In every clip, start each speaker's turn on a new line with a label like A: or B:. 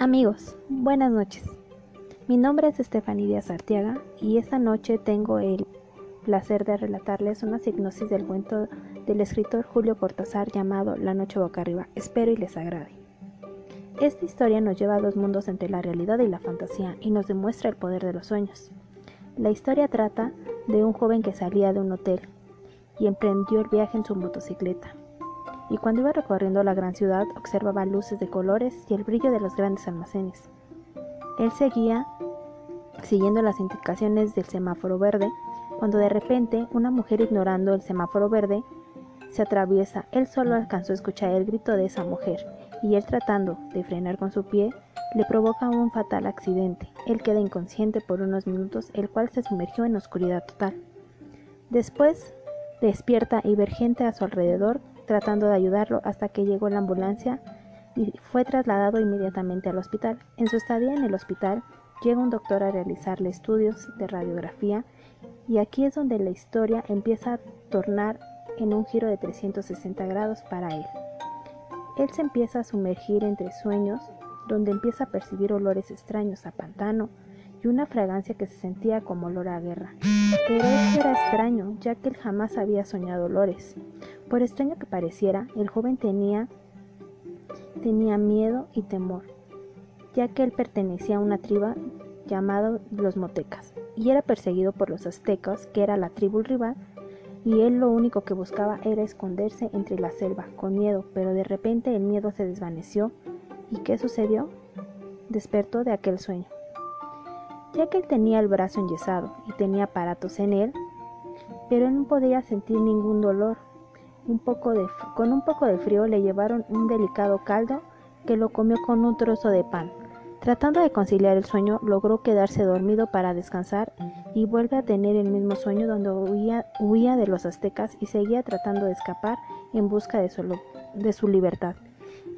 A: Amigos, buenas noches. Mi nombre es Estefanía Díaz Arteaga y esta noche tengo el placer de relatarles una hipnosis del cuento del escritor Julio Cortázar llamado La noche boca arriba. Espero y les agrade. Esta historia nos lleva a dos mundos entre la realidad y la fantasía y nos demuestra el poder de los sueños. La historia trata de un joven que salía de un hotel y emprendió el viaje en su motocicleta y cuando iba recorriendo la gran ciudad observaba luces de colores y el brillo de los grandes almacenes. Él seguía siguiendo las indicaciones del semáforo verde, cuando de repente una mujer ignorando el semáforo verde se atraviesa. Él solo alcanzó a escuchar el grito de esa mujer y él tratando de frenar con su pie le provoca un fatal accidente. Él queda inconsciente por unos minutos, el cual se sumergió en oscuridad total. Después despierta y ver gente a su alrededor tratando de ayudarlo hasta que llegó la ambulancia y fue trasladado inmediatamente al hospital. En su estadía en el hospital, llega un doctor a realizarle estudios de radiografía y aquí es donde la historia empieza a tornar en un giro de 360 grados para él. Él se empieza a sumergir entre sueños, donde empieza a percibir olores extraños a pantano y una fragancia que se sentía como olor a guerra. Pero esto era extraño, ya que él jamás había soñado olores. Por extraño que pareciera, el joven tenía, tenía miedo y temor, ya que él pertenecía a una tribu llamada los Motecas, y era perseguido por los aztecas, que era la tribu rival, y él lo único que buscaba era esconderse entre la selva, con miedo, pero de repente el miedo se desvaneció. ¿Y qué sucedió? Despertó de aquel sueño. Ya que él tenía el brazo enyesado y tenía aparatos en él, pero él no podía sentir ningún dolor, con un poco de frío le llevaron un delicado caldo que lo comió con un trozo de pan. Tratando de conciliar el sueño, logró quedarse dormido para descansar y vuelve a tener el mismo sueño donde huía, de los aztecas y seguía tratando de escapar en busca de su, de libertad.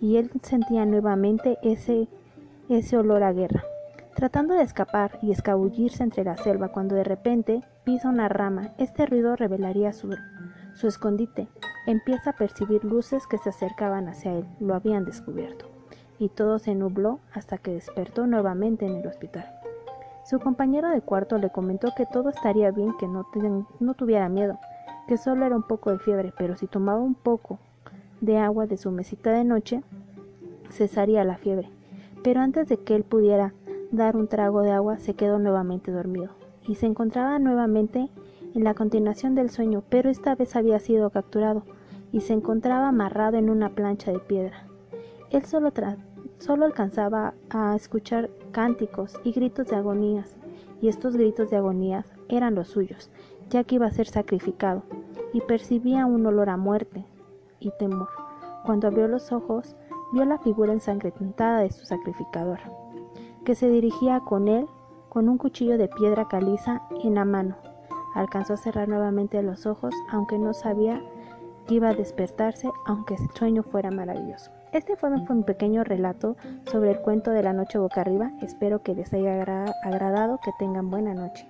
A: Y él sentía nuevamente ese, olor a guerra. Tratando de escapar y escabullirse entre la selva cuando de repente pisa una rama, este ruido revelaría su escondite. Empieza a percibir luces que se acercaban hacia él, lo habían descubierto, y todo se nubló hasta que despertó nuevamente en el hospital. Su compañero de cuarto le comentó que todo estaría bien, que no, tuviera miedo, que solo era un poco de fiebre, pero si tomaba un poco de agua de su mesita de noche, cesaría la fiebre. Pero antes de que él pudiera dar un trago de agua, se quedó nuevamente dormido, y se encontraba nuevamente en la continuación del sueño, pero esta vez había sido capturado y se encontraba amarrado en una plancha de piedra. Él solo, solo alcanzaba a escuchar cánticos y gritos de agonías, y estos gritos de agonías eran los suyos, ya que iba a ser sacrificado, y percibía un olor a muerte y temor. Cuando abrió los ojos, vio la figura ensangrentada de su sacrificador, que se dirigía con él con un cuchillo de piedra caliza en la mano. Alcanzó a cerrar nuevamente los ojos, aunque no sabía que iba a despertarse, aunque el sueño fuera maravilloso. Este fue mi pequeño relato sobre el cuento de la noche boca arriba. Espero que les haya agradado, que tengan buena noche.